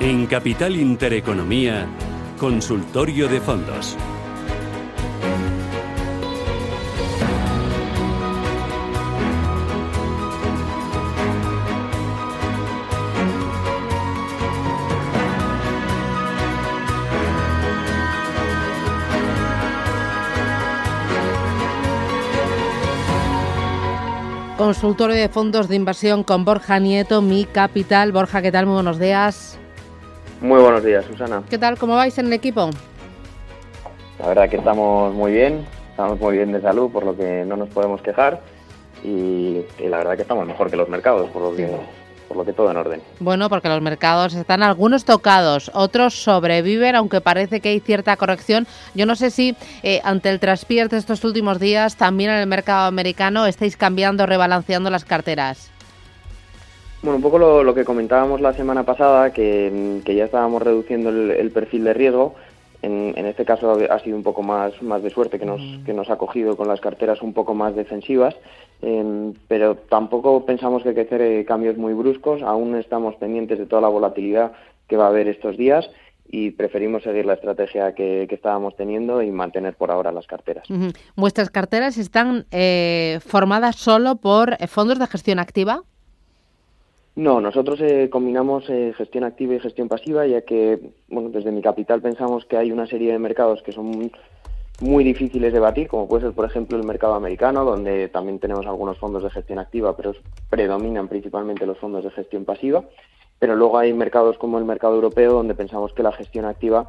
En Capital Intereconomía, Consultorio de Fondos. Consultorio de fondos de inversión con Borja Nieto, Mi Capital. Borja, ¿qué tal? Muy buenos días. Muy buenos días, Susana. ¿Qué tal? ¿Cómo vais en el equipo? La verdad que estamos muy bien, estamos muy bien de salud, por lo que no nos podemos quejar. Y, la verdad que estamos mejor que los mercados, por lo que, por lo que todo en orden. Bueno, porque los mercados están algunos tocados, otros sobreviven, aunque parece que hay cierta corrección. Yo no sé si eh, ante el traspié de estos últimos días, también en el mercado americano, estáis cambiando, rebalanceando las carteras. Bueno, un poco lo, que comentábamos la semana pasada, que, ya estábamos reduciendo el, perfil de riesgo. En, este caso ha sido un poco más, más de suerte que nos, que nos ha cogido con las carteras un poco más defensivas, em, pero tampoco pensamos que hay que hacer eh, cambios muy bruscos. Aún estamos pendientes de toda la volatilidad que va a haber estos días y preferimos seguir la estrategia que, estábamos teniendo y mantener por ahora las carteras. ¿Vuestras carteras están eh, formadas solo por fondos de gestión activa? No, nosotros eh, combinamos eh, gestión activa y gestión pasiva, ya que, bueno, desde mi capital pensamos que hay una serie de mercados que son muy difíciles de batir, como puede ser, por ejemplo, el mercado americano, donde también tenemos algunos fondos de gestión activa, pero predominan principalmente los fondos de gestión pasiva. Pero luego hay mercados como el mercado europeo, donde pensamos que la gestión activa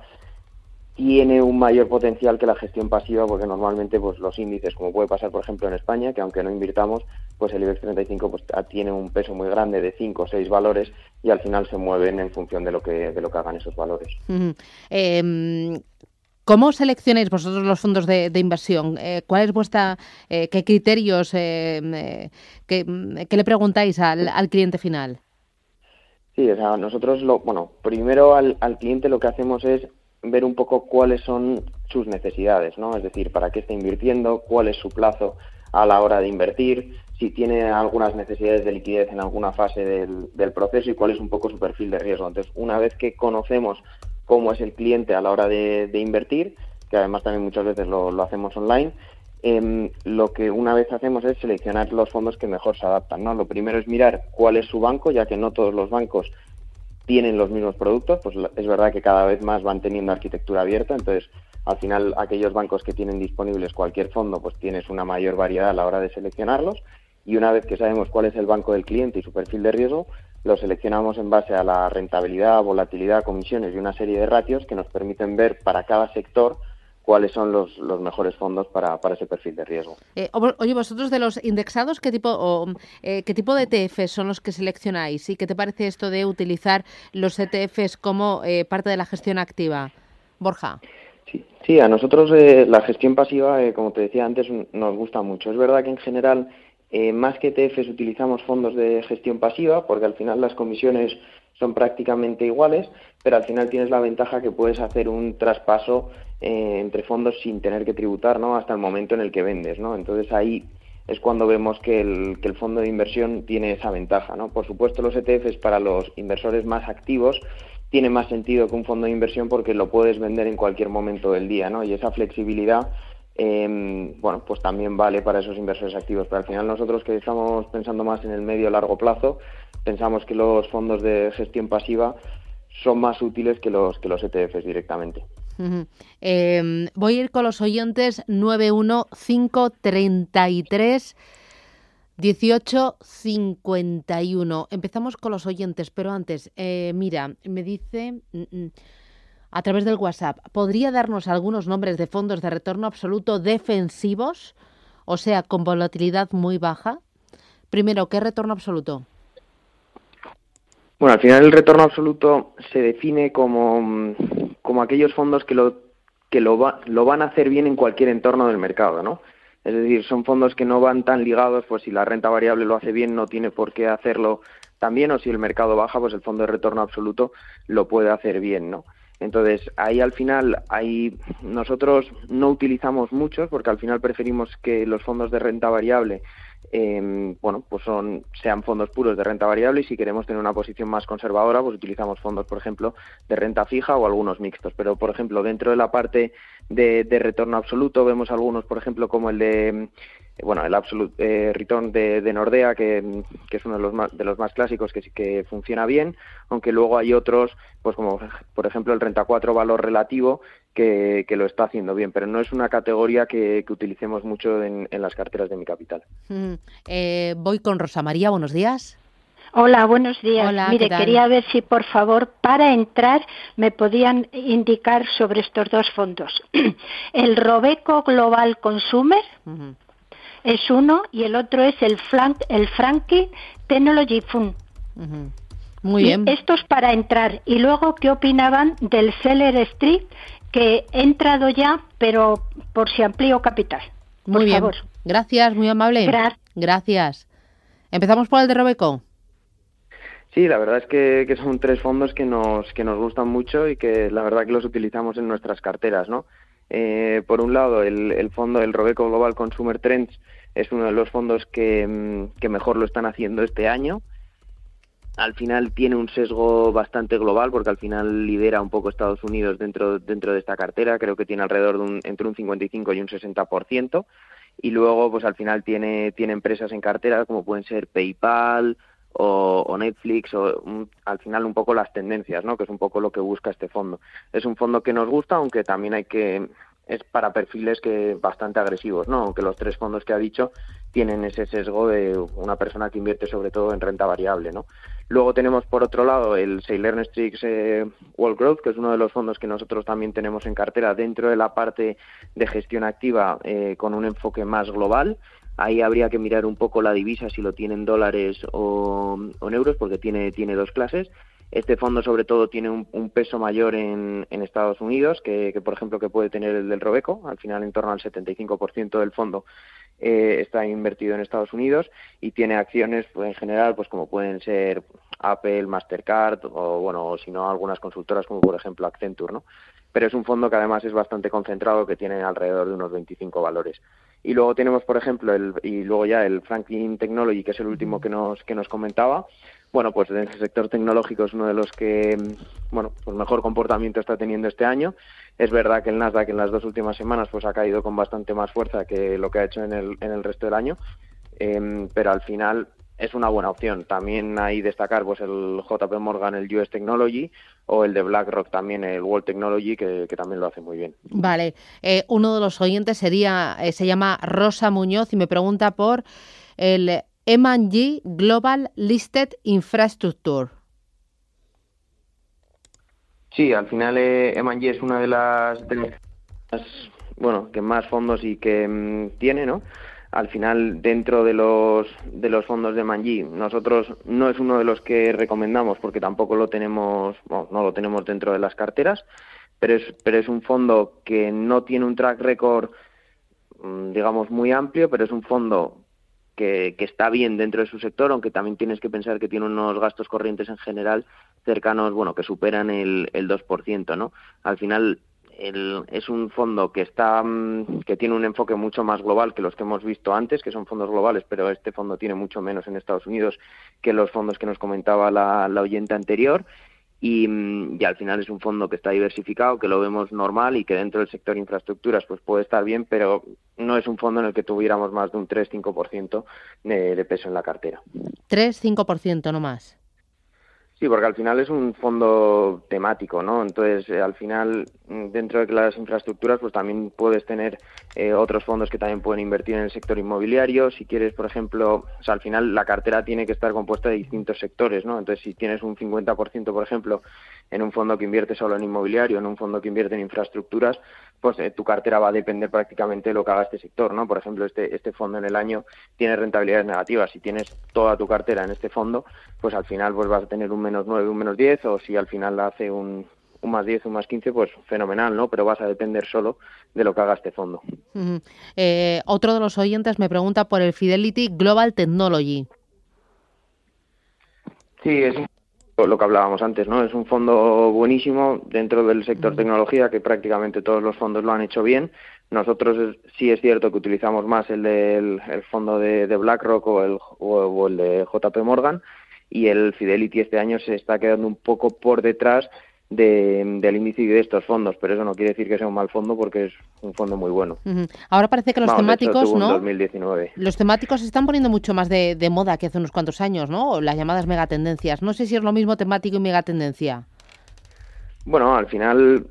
tiene un mayor potencial que la gestión pasiva porque normalmente pues los índices como puede pasar por ejemplo en España que aunque no invirtamos pues el IBEX 35 pues tiene un peso muy grande de 5 o 6 valores y al final se mueven en función de lo que de lo que hagan esos valores. Em, ¿Cómo seleccionáis vosotros los fondos de, inversión? Eh, ¿Cuál es vuestra, eh, qué criterios, eh, qué, le preguntáis al, al, cliente final? Sí, o sea, nosotros, lo, bueno, primero al, al cliente lo que hacemos es ver un poco cuáles son sus necesidades, ¿no? Es decir, para qué está invirtiendo, cuál es su plazo a la hora de invertir, si tiene algunas necesidades de liquidez en alguna fase del, proceso y cuál es un poco su perfil de riesgo. Entonces, una vez que conocemos cómo es el cliente a la hora de, invertir, que además también muchas veces lo, hacemos online, em, lo que una vez hacemos es seleccionar los fondos que mejor se adaptan. ¿no? Lo primero es mirar cuál es su banco, ya que no todos los bancos tienen los mismos productos, pues es verdad que cada vez más van teniendo arquitectura abierta, entonces al final aquellos bancos que tienen disponibles cualquier fondo, pues tienes una mayor variedad a la hora de seleccionarlos y una vez que sabemos cuál es el banco del cliente y su perfil de riesgo, lo seleccionamos en base a la rentabilidad, volatilidad, comisiones y una serie de ratios que nos permiten ver para cada sector cuáles son los, los mejores fondos para, para, ese perfil de riesgo. Eh, oye, vosotros de los indexados, ¿qué tipo, o, eh, ¿qué tipo de ETFs son los que seleccionáis? ¿Y qué te parece esto de utilizar los ETFs como eh, parte de la gestión activa? Borja. Sí, sí a nosotros la gestión pasiva, como te decía antes, nos gusta mucho. Es verdad que en general, más que ETFs, utilizamos fondos de gestión pasiva, porque al final las comisiones son prácticamente iguales, pero al final tienes la ventaja que puedes hacer un traspaso eh, entre fondos sin tener que tributar, ¿no? Hasta el momento en el que vendes, ¿no? Entonces ahí es cuando vemos que el, que el fondo de inversión tiene esa ventaja, ¿no? Por supuesto los ETFs para los inversores más activos tiene más sentido que un fondo de inversión porque lo puedes vender en cualquier momento del día, ¿no? Y esa flexibilidad eh, bueno, pues también vale para esos inversores activos. Pero al final nosotros que estamos pensando más en el medio largo plazo, pensamos que los fondos de gestión pasiva son más útiles que los que los ETFs directamente. Em, voy a ir con los oyentes 91533 1851. Empezamos con los oyentes, pero antes, eh, mira, me dice... A través del WhatsApp. ¿Podría darnos algunos nombres de fondos de retorno absoluto defensivos? O sea, con volatilidad muy baja. Primero, ¿qué retorno absoluto? Bueno, al final el retorno absoluto se define como, como aquellos fondos que lo que lo, lo van a hacer bien en cualquier entorno del mercado, ¿no? Es decir, son fondos que no van tan ligados, pues si la renta variable lo hace bien, no tiene por qué hacerlo también, o si el mercado baja, pues el fondo de retorno absoluto lo puede hacer bien, ¿no? Entonces, ahí al final, ahí nosotros no utilizamos muchos porque al final preferimos que los fondos de renta variable eh, bueno, pues son, sean fondos puros de renta variable y si queremos tener una posición más conservadora, pues utilizamos fondos, por ejemplo, de renta fija o algunos mixtos. Pero, por ejemplo, dentro de la parte de, de retorno absoluto vemos algunos, por ejemplo, como el de eh, bueno, el Absolute eh, Return de, Nordea, que, es uno de los más, de los más clásicos que, que funciona bien, aunque luego hay otros, pues como por ejemplo el Renta 4 Valor Relativo, que, lo está haciendo bien, pero no es una categoría que, utilicemos mucho en, las carteras de mi capital. Mm, eh, voy con Rosa María, buenos días. Hola, buenos días. Mire, quería ver si por favor para entrar me podían indicar sobre estos dos fondos. el Robeco Global Consumer es uno y el otro es el, Frank, el Frankie Technology Fund. Muy bien. estos para entrar. Y luego, ¿qué opinaban del Seller Street? Que he entrado ya, pero por si amplío capital. Muy bien. Gracias, muy amable. Gracias. Empezamos por el de Robeco. Sí, la verdad es que, son tres fondos que nos, que nos gustan mucho y que la verdad que los utilizamos en nuestras carteras, ¿no? Eh, por un lado, el, fondo, el Robeco Global Consumer Trends, es uno de los fondos que, mm, que, mejor lo están haciendo este año. Al final tiene un sesgo bastante global porque al final lidera un poco Estados Unidos dentro, dentro de esta cartera. Creo que tiene alrededor de un, entre un 55 y un 60%. Y luego, pues al final tiene, tiene empresas en cartera como pueden ser PayPal, o, Netflix o al final un poco las tendencias, ¿no? Que es un poco lo que busca este fondo. Es un fondo que nos gusta, aunque también hay que es para perfiles que bastante agresivos, ¿no? Aunque los tres fondos que ha dicho tienen ese sesgo de una persona que invierte sobre todo en renta variable, ¿no? Luego tenemos por otro lado el Sailor Strix eh, World Growth, que es uno de los fondos que nosotros también tenemos en cartera dentro de la parte de gestión activa eh, con un enfoque más global Ahí habría que mirar un poco la divisa, si lo tienen dólares o, en euros, porque tiene, tiene dos clases. Este fondo, sobre todo, tiene un, peso mayor en, Estados Unidos que, por ejemplo, que puede tener el del Robeco. Al final, en torno al 75% del fondo eh, está invertido en Estados Unidos y tiene acciones, pues, en general, pues como pueden ser Apple, Mastercard o, bueno, si no, algunas consultoras como, por ejemplo, Accenture, ¿no? Pero es un fondo que además es bastante concentrado, que tiene alrededor de unos 25 valores. Y luego tenemos, por ejemplo, el, y luego ya el Franklin Technology, que es el último que nos, que nos comentaba. Bueno, pues el sector tecnológico es uno de los que, bueno, pues mejor comportamiento está teniendo este año. Es verdad que el Nasdaq en las dos últimas semanas pues ha caído con bastante más fuerza que lo que ha hecho en el, en el resto del año. Em, pero al final es una buena opción. También hay destacar pues el JP Morgan, el US Technology o el de BlackRock también, el World Technology, que, también lo hace muy bien. Vale, eh, uno de los oyentes sería eh, se llama Rosa Muñoz y me pregunta por el M&G Global Listed Infrastructure. Sí, al final eh, M&G es una de las, bueno, que más fondos y que mm, tiene, ¿no? al final dentro de los de los fondos de Manji nosotros no es uno de los que recomendamos porque tampoco lo tenemos no lo tenemos dentro de las carteras pero es pero es un fondo que no tiene un track record mm, digamos muy amplio pero es un fondo que, que está bien dentro de su sector aunque también tienes que pensar que tiene unos gastos corrientes en general cercanos bueno que superan el, el 2%, no al final es un fondo que está mm, que tiene un enfoque mucho más global que los que hemos visto antes, que son fondos globales, pero este fondo tiene mucho menos en Estados Unidos que los fondos que nos comentaba la, oyente anterior. Y, mm, y, al final es un fondo que está diversificado, que lo vemos normal y que dentro del sector infraestructuras pues puede estar bien, pero no es un fondo en el que tuviéramos más de un 3-5% de, de peso en la cartera. 3-5% no más. Sí, porque al final es un fondo temático, ¿no? Entonces, eh, al final, mm, dentro de las infraestructuras, pues también puedes tener eh, otros fondos que también pueden invertir en el sector inmobiliario. Si quieres, por ejemplo, o sea, al final la cartera tiene que estar compuesta de distintos sectores, ¿no? Entonces, si tienes un 50%, por ejemplo, en un fondo que invierte solo en inmobiliario, en un fondo que invierte en infraestructuras, pues eh, tu cartera va a depender prácticamente de lo que haga este sector, ¿no? Por ejemplo, este, este fondo en el año tiene rentabilidades negativas. Si tienes toda tu cartera en este fondo, pues al final pues vas a tener un menos 9, un menos 10, o si al final hace un, un más 10, un más 15, pues fenomenal, ¿no? Pero vas a depender solo de lo que haga este fondo. Eh, otro de los oyentes me pregunta por el Fidelity Global Technology. Sí, es lo que hablábamos antes, ¿no? Es un fondo buenísimo dentro del sector tecnología, que prácticamente todos los fondos lo han hecho bien. Nosotros sí es cierto que utilizamos más el del fondo de, BlackRock o el, o el de JP Morgan, y el Fidelity este año se está quedando un poco por detrás del índice de estos fondos, pero eso no quiere decir que sea un mal fondo porque es un fondo muy bueno. Ahora parece que los temáticos, ¿no? 2019. Los temáticos se están poniendo mucho más de, de, moda que hace unos cuantos años, ¿no? Las llamadas megatendencias. No sé si es lo mismo temático y megatendencia. Bueno, al final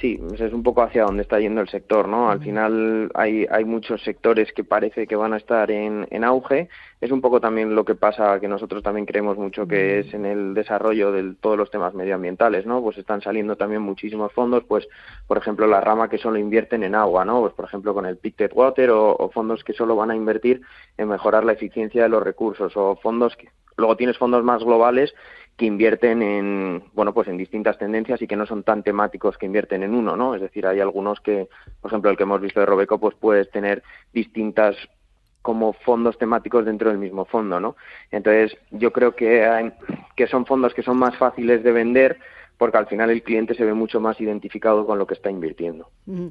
sí, es un poco hacia donde está yendo el sector, ¿no? Al final hay, hay muchos sectores que parece que van a estar en, en auge. Es un poco también lo que pasa, que nosotros también creemos mucho que es en el desarrollo de todos los temas medioambientales, ¿no? Pues están saliendo también muchísimos fondos, pues, por ejemplo, la rama que solo invierten en agua, ¿no? Pues, por ejemplo, con el Pictet Water o, o fondos que solo van a invertir en mejorar la eficiencia de los recursos o fondos que... Luego tienes fondos más globales que invierten en bueno pues en distintas tendencias y que no son tan temáticos que invierten en uno no es decir hay algunos que por ejemplo el que hemos visto de Robeco pues puedes tener distintas como fondos temáticos dentro del mismo fondo no entonces yo creo que que son fondos que son más fáciles de vender porque al final el cliente se ve mucho más identificado con lo que está invirtiendo. Mm.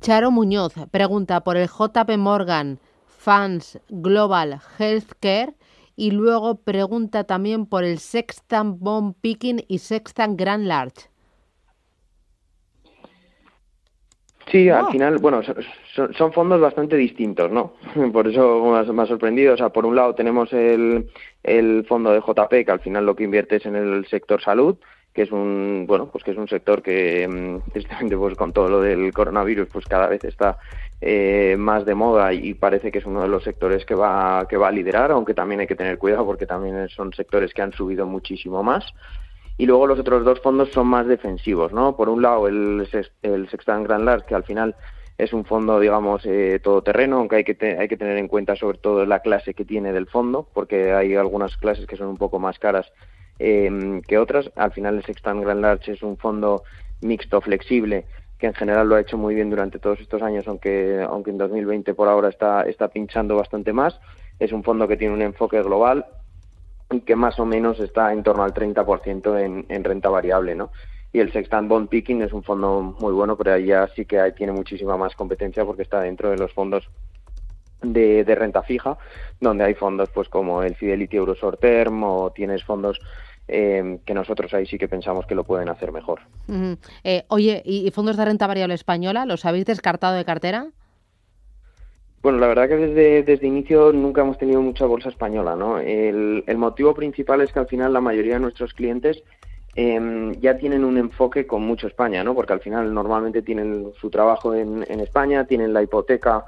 Charo Muñoz pregunta por el JP Morgan Funds Global Healthcare y luego pregunta también por el Sextant Bond Picking y Sextant Grand Large. Sí, al final, bueno, son, fondos bastante distintos, ¿no? Por eso me ha sorprendido. O sea, por un lado tenemos el, el fondo de JP, que al final lo que invierte es en el sector salud, que es un bueno pues que es un sector que mm, tristemente pues con todo lo del coronavirus pues cada vez está eh, más de moda y parece que es uno de los sectores que va que va a liderar aunque también hay que tener cuidado porque también son sectores que han subido muchísimo más. Y luego los otros dos fondos son más defensivos no por un lado el el Sextant Grand Large que al final es un fondo, digamos, eh, todoterreno, aunque hay que, hay que tener en cuenta sobre todo la clase que tiene del fondo, porque hay algunas clases que son un poco más caras eh, que otras. Al final el Sextant Grand Large es un fondo mixto, flexible, que en general lo ha hecho muy bien durante todos estos años, aunque, aunque en 2020 por ahora está, está pinchando bastante más. Es un fondo que tiene un enfoque global y que más o menos está en torno al 30% en, en renta variable, ¿no? Y el Sextant Bond Picking es un fondo muy bueno, pero ahí ya sí que tiene muchísima más competencia porque está dentro de los fondos de, renta fija, donde hay fondos pues como el Fidelity Euro Short Term o tienes fondos eh, que nosotros ahí sí que pensamos que lo pueden hacer mejor. Eh, oye, ¿y fondos de renta variable española los habéis descartado de cartera? Bueno, la verdad que desde, desde inicio nunca hemos tenido mucha bolsa española, ¿no? El, el motivo principal es que al final la mayoría de nuestros clientes eh, ya tienen un enfoque con mucho España, ¿no? Porque al final normalmente tienen su trabajo en, en España, tienen la hipoteca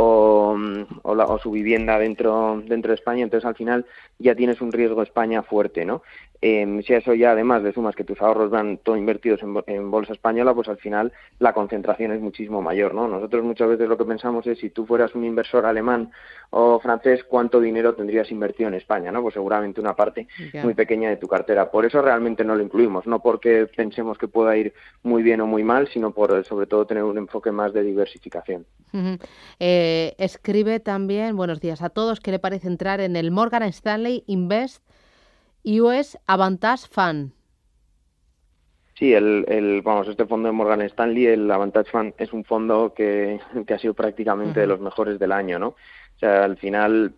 o, o, la, o, su vivienda dentro, dentro de España, entonces al final ya tienes un riesgo España fuerte, ¿no? Eh, si a eso ya además de sumas que tus ahorros van todo invertidos en, bolsa española, pues al final la concentración es muchísimo mayor, ¿no? Nosotros muchas veces lo que pensamos es si tú fueras un inversor alemán o francés, ¿cuánto dinero tendrías invertido en España, no? Pues seguramente una parte muy pequeña de tu cartera. Por eso realmente no lo incluimos, no porque pensemos que pueda ir muy bien o muy mal, sino por sobre todo tener un enfoque más de diversificación. eh, escribe también, buenos días a todos, ¿qué le parece entrar en el Morgan Stanley Invest US Avantage Fund. Sí, el, el, vamos, este fondo de Morgan Stanley, el Avantage Fund, es un fondo que, que ha sido prácticamente de los mejores del año, ¿no? O sea, al final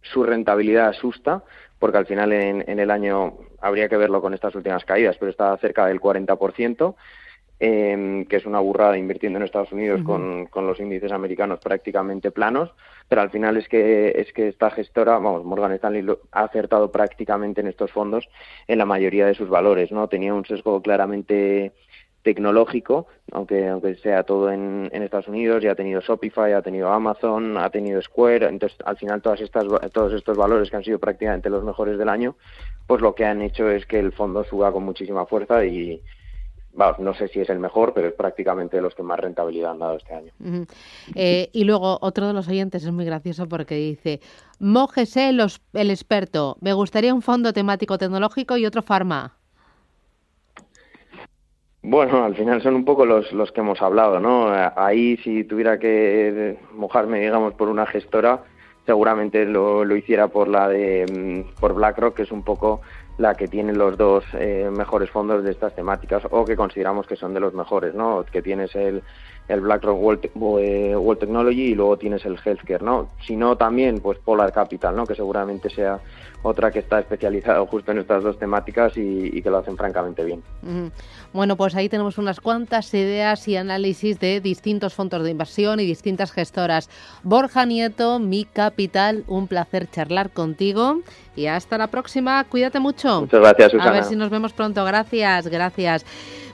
su rentabilidad asusta, porque al final en, en el año habría que verlo con estas últimas caídas, pero está cerca del 40%. Em, que es una burrada invirtiendo en Estados Unidos con, con, los índices americanos prácticamente planos, pero al final es que es que esta gestora, vamos, Morgan Stanley ha acertado prácticamente en estos fondos en la mayoría de sus valores, ¿no? Tenía un sesgo claramente tecnológico, aunque aunque sea todo en, en, Estados Unidos, ya ha tenido Shopify, ha tenido Amazon, ha tenido Square, entonces al final todas estas todos estos valores que han sido prácticamente los mejores del año, pues lo que han hecho es que el fondo suba con muchísima fuerza y no sé si es el mejor, pero es prácticamente de los que más rentabilidad han dado este año. Eh, y luego otro de los oyentes es muy gracioso porque dice, mójese los, el experto, me gustaría un fondo temático tecnológico y otro farma. Bueno, al final son un poco los, los que hemos hablado, ¿no? Ahí si tuviera que mojarme, digamos, por una gestora, seguramente lo, lo hiciera por la de mm, por BlackRock, que es un poco la que tiene los dos eh, mejores fondos de estas temáticas o que consideramos que son de los mejores, ¿no? Que tienes el, el BlackRock World, eh, World, Technology y luego tienes el Healthcare, ¿no? Si no, también, pues Polar Capital, ¿no? Que seguramente sea otra que está especializada justo en estas dos temáticas y, que lo hacen francamente bien. Bueno, pues ahí tenemos unas cuantas ideas y análisis de distintos fondos de inversión y distintas gestoras. Borja Nieto, Mi Capital, un placer charlar contigo y hasta la próxima. Cuídate mucho. Muchas gracias, Susana. A ver si nos vemos pronto. Gracias, gracias.